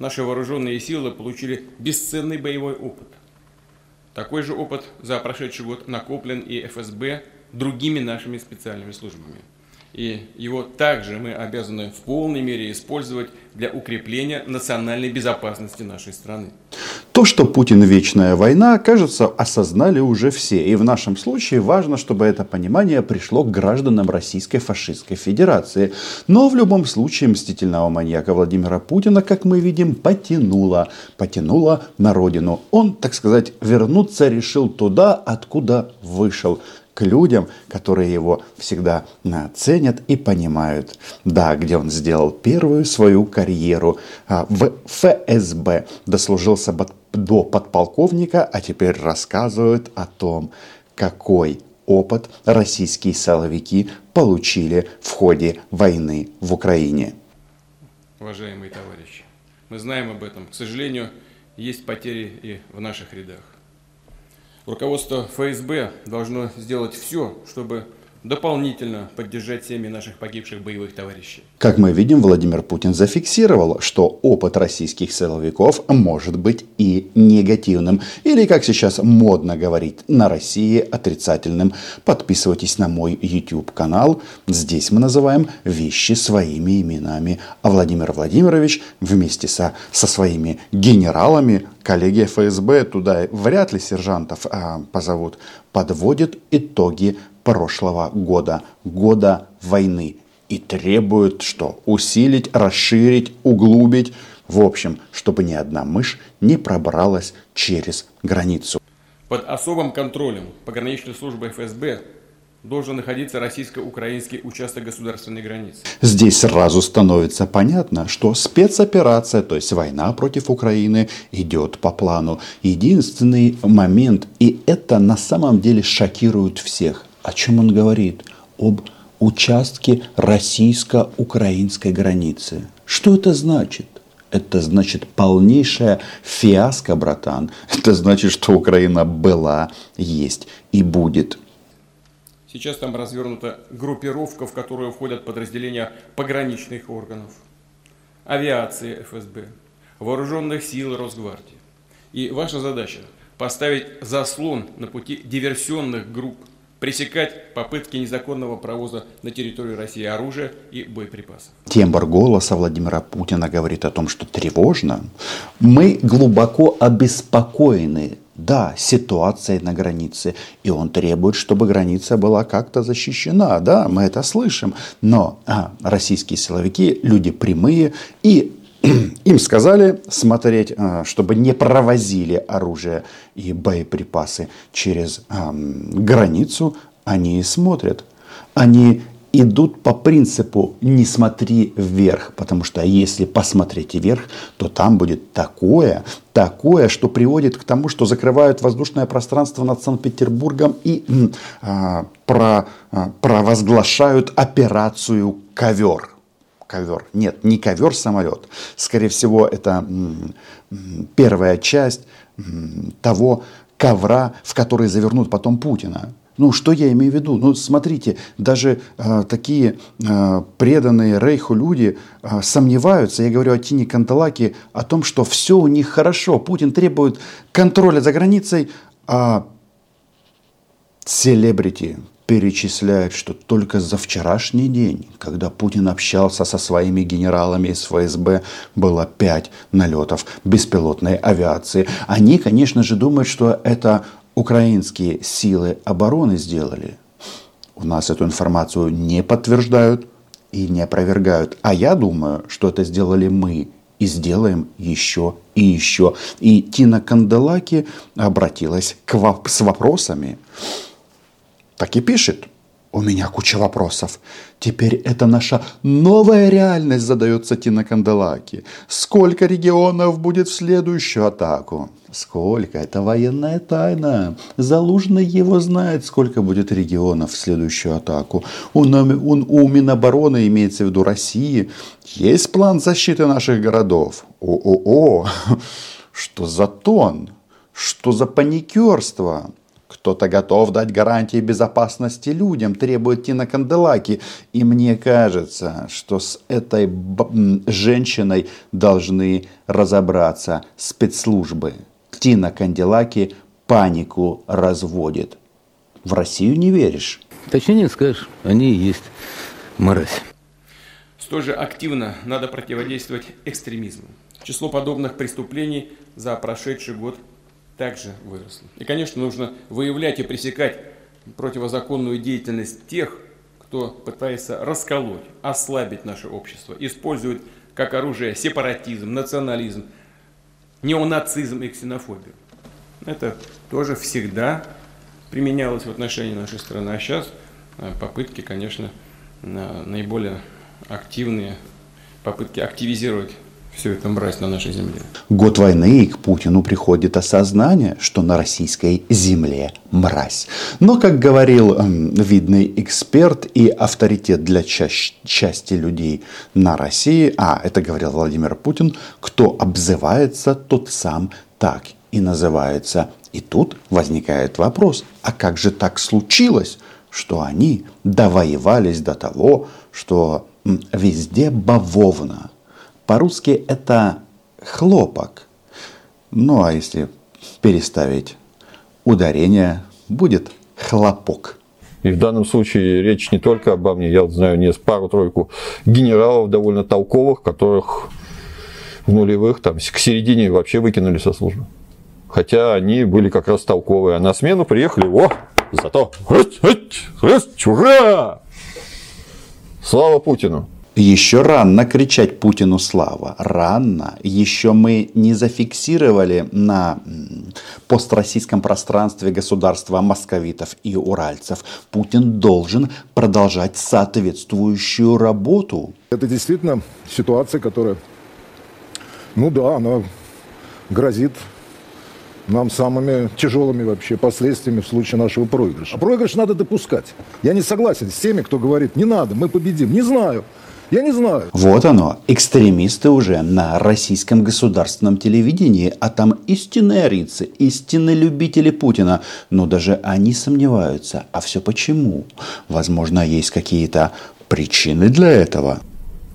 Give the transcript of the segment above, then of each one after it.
наши вооруженные силы получили бесценный боевой опыт. Такой же опыт за прошедший год накоплен и ФСБ другими нашими специальными службами. И его также мы обязаны в полной мере использовать для укрепления национальной безопасности нашей страны. То, что Путин вечная война, кажется, осознали уже все. И в нашем случае важно, чтобы это понимание пришло к гражданам Российской фашистской федерации. Но в любом случае мстительного маньяка Владимира Путина, как мы видим, потянуло. Потянуло на родину. Он, так сказать, вернуться решил туда, откуда вышел к людям, которые его всегда ценят и понимают. Да, где он сделал первую свою карьеру а, в ФСБ, дослужился до подполковника, а теперь рассказывают о том, какой опыт российские силовики получили в ходе войны в Украине. Уважаемые товарищи, мы знаем об этом. К сожалению, есть потери и в наших рядах. Руководство ФСБ должно сделать все, чтобы дополнительно поддержать семьи наших погибших боевых товарищей. Как мы видим, Владимир Путин зафиксировал, что опыт российских силовиков может быть и негативным, или, как сейчас модно говорить на России, отрицательным. Подписывайтесь на мой YouTube канал. Здесь мы называем вещи своими именами. А Владимир Владимирович вместе со, со своими генералами, коллеги ФСБ, туда вряд ли сержантов а, позовут, подводит итоги прошлого года, года войны. И требует что? Усилить, расширить, углубить. В общем, чтобы ни одна мышь не пробралась через границу. Под особым контролем пограничной службы ФСБ должен находиться российско-украинский участок государственной границы. Здесь сразу становится понятно, что спецоперация, то есть война против Украины, идет по плану. Единственный момент, и это на самом деле шокирует всех, о чем он говорит? Об участке российско-украинской границы. Что это значит? Это значит полнейшая фиаско, братан. Это значит, что Украина была, есть и будет. Сейчас там развернута группировка, в которую входят подразделения пограничных органов, авиации ФСБ, вооруженных сил Росгвардии. И ваша задача – поставить заслон на пути диверсионных групп, пресекать попытки незаконного провоза на территорию России оружия и боеприпасов. Тембр голоса Владимира Путина говорит о том, что тревожно. Мы глубоко обеспокоены да, ситуацией на границе, и он требует, чтобы граница была как-то защищена, да, мы это слышим, но а, российские силовики, люди прямые, и им сказали смотреть, а, чтобы не провозили оружие и боеприпасы через границу, они и смотрят. Они идут по принципу «не смотри вверх», потому что если посмотреть вверх, то там будет такое, такое, что приводит к тому, что закрывают воздушное пространство над Санкт-Петербургом и а, про, а, провозглашают операцию «Ковер». Ковер. Нет, не ковер-самолет. Скорее всего, это первая часть того ковра, в который завернут потом Путина. Ну, что я имею в виду? Ну, смотрите, даже э, такие э, преданные Рейху люди э, сомневаются, я говорю о Тине Канталаке, о том, что все у них хорошо. Путин требует контроля за границей, а селебрити перечисляют, что только за вчерашний день, когда Путин общался со своими генералами из ФСБ, было пять налетов беспилотной авиации. Они, конечно же, думают, что это украинские силы обороны сделали. У нас эту информацию не подтверждают и не опровергают. А я думаю, что это сделали мы и сделаем еще и еще. И Тина Канделаки обратилась к, с вопросами. Так и пишет. У меня куча вопросов. Теперь это наша новая реальность, задается Тина Канделаки. Сколько регионов будет в следующую атаку? Сколько? Это военная тайна. Залужный его знает, сколько будет регионов в следующую атаку. У, у, у Минобороны, имеется в виду России, есть план защиты наших городов. О-о-о, что за тон? Что за паникерство? Кто-то готов дать гарантии безопасности людям, требует Тина Канделаки. И мне кажется, что с этой женщиной должны разобраться спецслужбы. Тина Канделаки панику разводит. В Россию не веришь? Точнее не скажешь, они и есть мразь. Столь же активно надо противодействовать экстремизму. Число подобных преступлений за прошедший год также выросло. И, конечно, нужно выявлять и пресекать противозаконную деятельность тех, кто пытается расколоть, ослабить наше общество, использует как оружие сепаратизм, национализм, неонацизм и ксенофобию. Это тоже всегда применялось в отношении нашей страны. А сейчас э, попытки, конечно, наиболее активные, попытки активизировать всю эту мразь на нашей земле. Год войны, и к Путину приходит осознание, что на российской земле мразь. Но, как говорил э, видный эксперт и авторитет для ча- части людей на России, а это говорил Владимир Путин, кто обзывается, тот сам так и называется. И тут возникает вопрос, а как же так случилось, что они довоевались до того, что везде бавовна. По-русски это хлопок. Ну а если переставить ударение, будет хлопок. И в данном случае речь не только обо мне, я знаю не пару-тройку генералов довольно толковых, которых в нулевых, там, к середине вообще выкинули со службы. Хотя они были как раз толковые. А на смену приехали, о, зато, ура! Слава Путину! Еще рано кричать Путину слава. Рано. Еще мы не зафиксировали на построссийском пространстве государства московитов и уральцев. Путин должен продолжать соответствующую работу. Это действительно ситуация, которая, ну да, она грозит нам самыми тяжелыми вообще последствиями в случае нашего проигрыша. А проигрыш надо допускать. Я не согласен с теми, кто говорит, не надо, мы победим. Не знаю. Я не знаю. Вот оно, экстремисты уже на российском государственном телевидении, а там истинные арицы, истинные любители Путина. Но даже они сомневаются. А все почему? Возможно, есть какие-то причины для этого.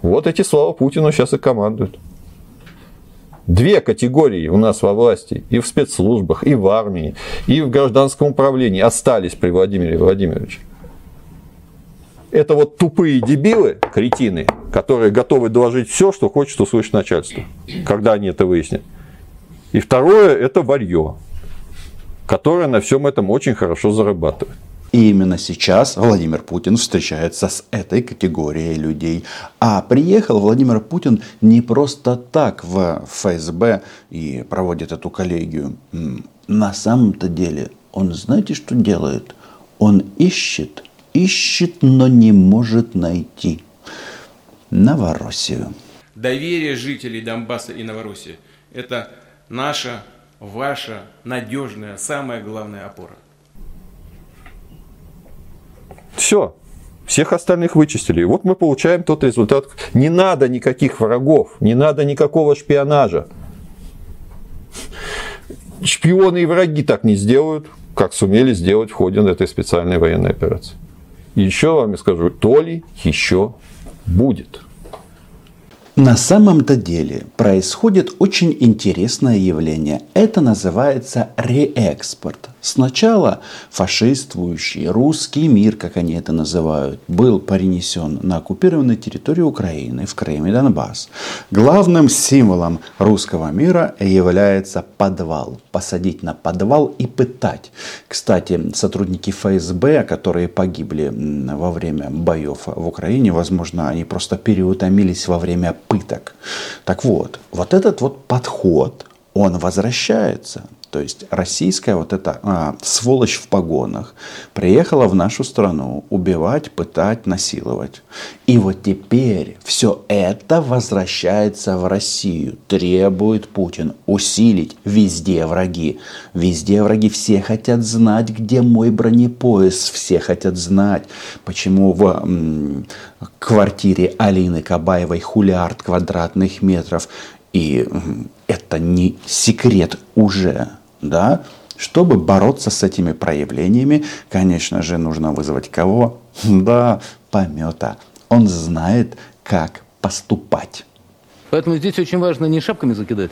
Вот эти слова Путину сейчас и командуют. Две категории у нас во власти, и в спецслужбах, и в армии, и в гражданском управлении остались при Владимире Владимировиче. Это вот тупые дебилы, кретины, которые готовы доложить все, что хочет услышать начальство, когда они это выяснят. И второе – это варье, которое на всем этом очень хорошо зарабатывает. И именно сейчас Владимир Путин встречается с этой категорией людей. А приехал Владимир Путин не просто так в ФСБ и проводит эту коллегию. На самом-то деле он знаете, что делает? Он ищет, ищет, но не может найти Новороссию. Доверие жителей Донбасса и Новороссии – это наша, ваша надежная, самая главная опора. Все. Всех остальных вычистили. И вот мы получаем тот результат. Не надо никаких врагов, не надо никакого шпионажа. Шпионы и враги так не сделают, как сумели сделать в ходе этой специальной военной операции. И еще вам скажу, то ли еще будет. На самом-то деле происходит очень интересное явление. Это называется реэкспорт. Сначала фашиствующий русский мир, как они это называют, был перенесен на оккупированную территорию Украины, в Крым и Донбасс. Главным символом русского мира является подвал. Посадить на подвал и пытать. Кстати, сотрудники ФСБ, которые погибли во время боев в Украине, возможно, они просто переутомились во время пыток. Так вот, вот этот вот подход, он возвращается. То есть российская вот эта а, сволочь в погонах приехала в нашу страну убивать, пытать, насиловать. И вот теперь все это возвращается в Россию. Требует Путин усилить везде враги. Везде враги. Все хотят знать, где мой бронепояс. Все хотят знать, почему в м, квартире Алины Кабаевой хулиард квадратных метров. И это не секрет уже да, Чтобы бороться с этими проявлениями, конечно же, нужно вызвать кого? Да, помета. Он знает, как поступать. Поэтому здесь очень важно не шапками закидать,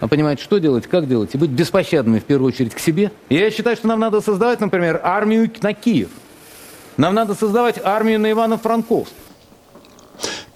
а понимать, что делать, как делать, и быть беспощадными в первую очередь к себе. Я считаю, что нам надо создавать, например, армию на Киев. Нам надо создавать армию на Ивано-Франковск.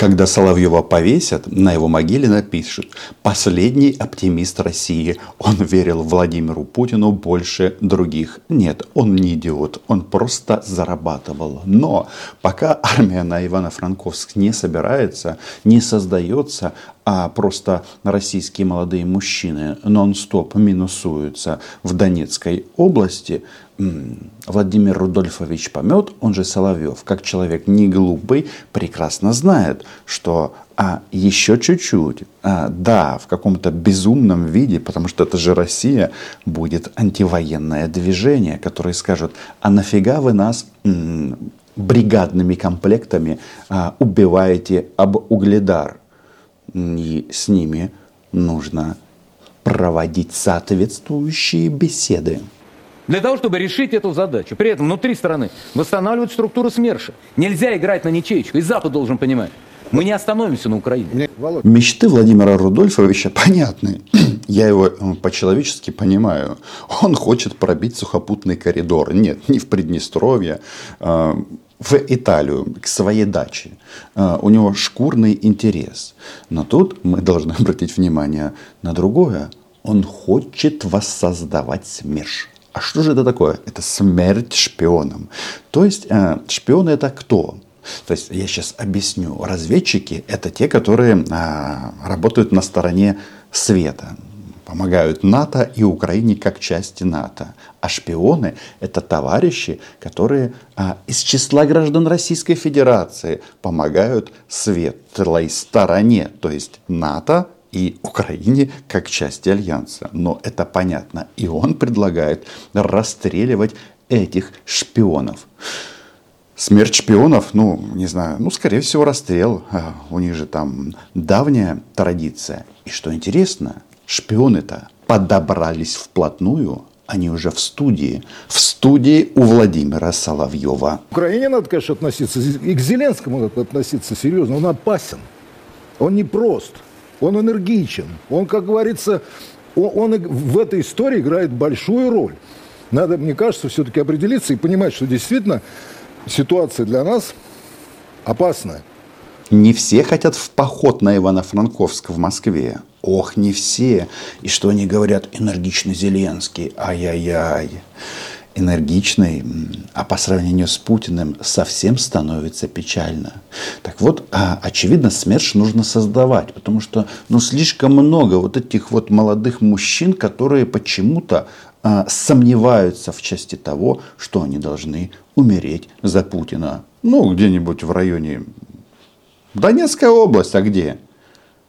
Когда Соловьева повесят, на его могиле напишут «Последний оптимист России. Он верил Владимиру Путину больше других». Нет, он не идиот, он просто зарабатывал. Но пока армия на Ивано-Франковск не собирается, не создается, а просто российские молодые мужчины нон-стоп минусуются в Донецкой области, Владимир Рудольфович Помет, он же Соловьев, как человек не глупый, прекрасно знает, что а еще чуть-чуть, а, да, в каком-то безумном виде, потому что это же Россия, будет антивоенное движение, которое скажут, а нафига вы нас м- бригадными комплектами а, убиваете об угледар? И с ними нужно проводить соответствующие беседы. Для того, чтобы решить эту задачу. При этом внутри страны восстанавливать структуру СМЕРШа. Нельзя играть на ничейку. И Запад должен понимать. Мы не остановимся на Украине. Мечты Владимира Рудольфовича понятны. Я его по-человечески понимаю. Он хочет пробить сухопутный коридор. Нет, не в Приднестровье, а в Италию, к своей даче. А, у него шкурный интерес. Но тут мы должны обратить внимание на другое. Он хочет воссоздавать СМЕРШ. А что же это такое? Это смерть шпионам. То есть э, шпионы это кто? То есть я сейчас объясню. Разведчики это те, которые а, работают на стороне света помогают НАТО и Украине как части НАТО. А шпионы – это товарищи, которые а, из числа граждан Российской Федерации помогают светлой стороне, то есть НАТО и Украине как части Альянса. Но это понятно. И он предлагает расстреливать этих шпионов. Смерть шпионов, ну, не знаю, ну, скорее всего, расстрел. А, у них же там давняя традиция. И что интересно, шпионы-то подобрались вплотную, они уже в студии. В студии у Владимира Соловьева. К Украине надо, конечно, относиться, и к Зеленскому надо относиться серьезно. Он опасен, он непрост, он энергичен. Он, как говорится, он, он в этой истории играет большую роль. Надо, мне кажется, все-таки определиться и понимать, что действительно ситуация для нас опасная. Не все хотят в поход на Ивано-Франковск в Москве. Ох, не все. И что они говорят? Энергичный Зеленский. Ай-яй-яй. Энергичный, а по сравнению с Путиным совсем становится печально. Так вот, а, очевидно, СМЕРШ нужно создавать, потому что ну, слишком много вот этих вот молодых мужчин, которые почему-то а, сомневаются в части того, что они должны умереть за Путина. Ну, где-нибудь в районе Донецкая область, а где?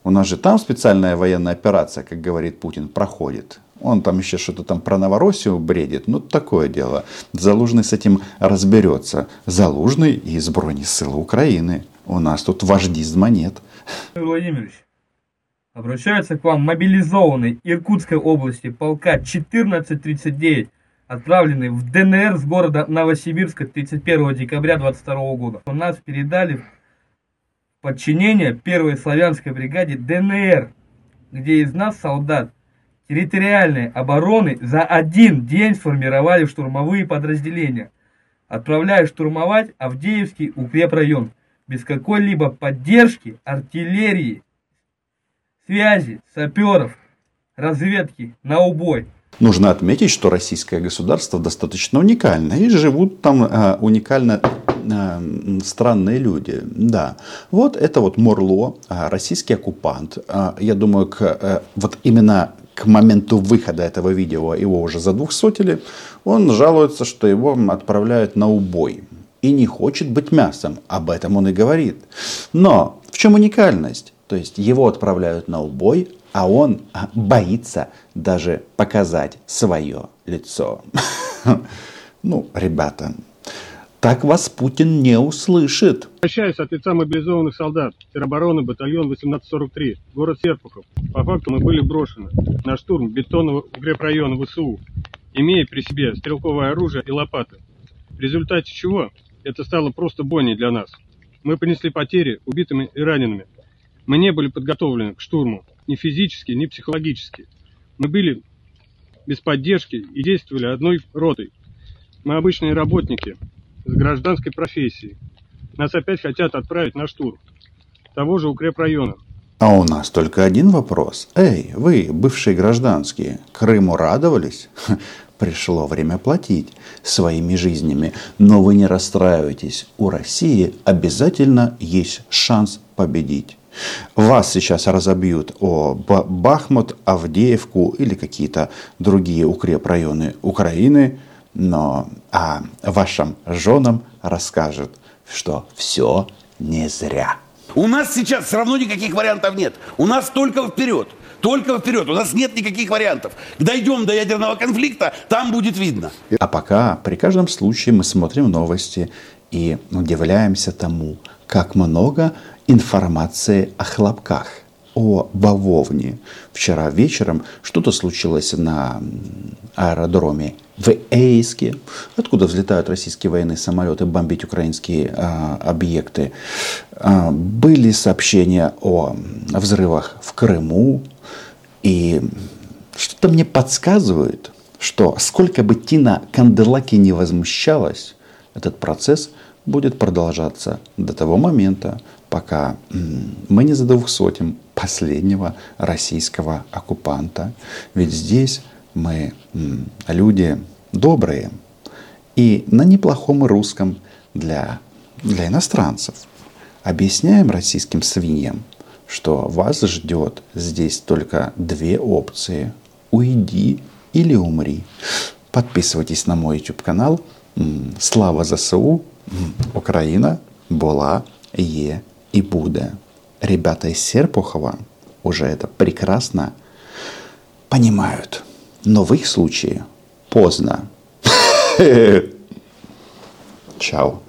У нас же там специальная военная операция, как говорит Путин, проходит. Он там еще что-то там про Новороссию бредит. Ну, такое дело. Залужный с этим разберется. Залужный и Збройні силы Украины. У нас тут вождизма нет. Владимирович, обращается к вам мобилизованный Иркутской области полка 1439, отправленный в ДНР с города Новосибирска 31 декабря 22 года. У нас передали подчинение первой славянской бригаде ДНР, где из нас солдат территориальной обороны за один день сформировали штурмовые подразделения, отправляя штурмовать Авдеевский укрепрайон без какой-либо поддержки артиллерии, связи, саперов, разведки на убой. Нужно отметить, что российское государство достаточно уникально. И живут там э, уникально странные люди. Да. Вот это вот Морло, э, российский оккупант. Э, я думаю, к, э, вот именно к моменту выхода этого видео его уже задвухсотили. Он жалуется, что его отправляют на убой. И не хочет быть мясом. Об этом он и говорит. Но в чем уникальность? То есть его отправляют на убой, а он боится даже показать свое лицо. Ну, ребята, так вас Путин не услышит. Обращаюсь от лица мобилизованных солдат. Теробороны, батальон 1843, город Серпухов. По факту мы были брошены на штурм бетонного укрепрайона ВСУ. имея при себе стрелковое оружие и лопаты. В результате чего это стало просто бойней для нас. Мы понесли потери убитыми и ранеными. Мы не были подготовлены к штурму ни физически, ни психологически. Мы были без поддержки и действовали одной ротой. Мы обычные работники с гражданской профессией. Нас опять хотят отправить на штурм того же укрепрайона. А у нас только один вопрос. Эй, вы, бывшие гражданские, Крыму радовались? Пришло время платить своими жизнями. Но вы не расстраивайтесь. У России обязательно есть шанс победить. Вас сейчас разобьют о Бахмут, Авдеевку или какие-то другие укрепрайоны Украины, но а вашим женам расскажут, что все не зря. У нас сейчас все равно никаких вариантов нет. У нас только вперед. Только вперед. У нас нет никаких вариантов. Дойдем до ядерного конфликта, там будет видно. А пока при каждом случае мы смотрим новости и удивляемся тому, как много информации о хлопках, о бавовне. Вчера вечером что-то случилось на аэродроме в Эйске, откуда взлетают российские военные самолеты бомбить украинские а, объекты. А, были сообщения о взрывах в Крыму. И что-то мне подсказывает, что сколько бы Тина Канделаки не возмущалась, этот процесс будет продолжаться до того момента, пока мы не задвухсотим последнего российского оккупанта. Ведь здесь мы люди добрые и на неплохом русском для, для иностранцев. Объясняем российским свиньям, что вас ждет здесь только две опции. Уйди или умри. Подписывайтесь на мой YouTube канал. Слава ЗСУ. Украина была, е и буде. Ребята из Серпухова уже это прекрасно понимают. Но в их случае поздно. Чао.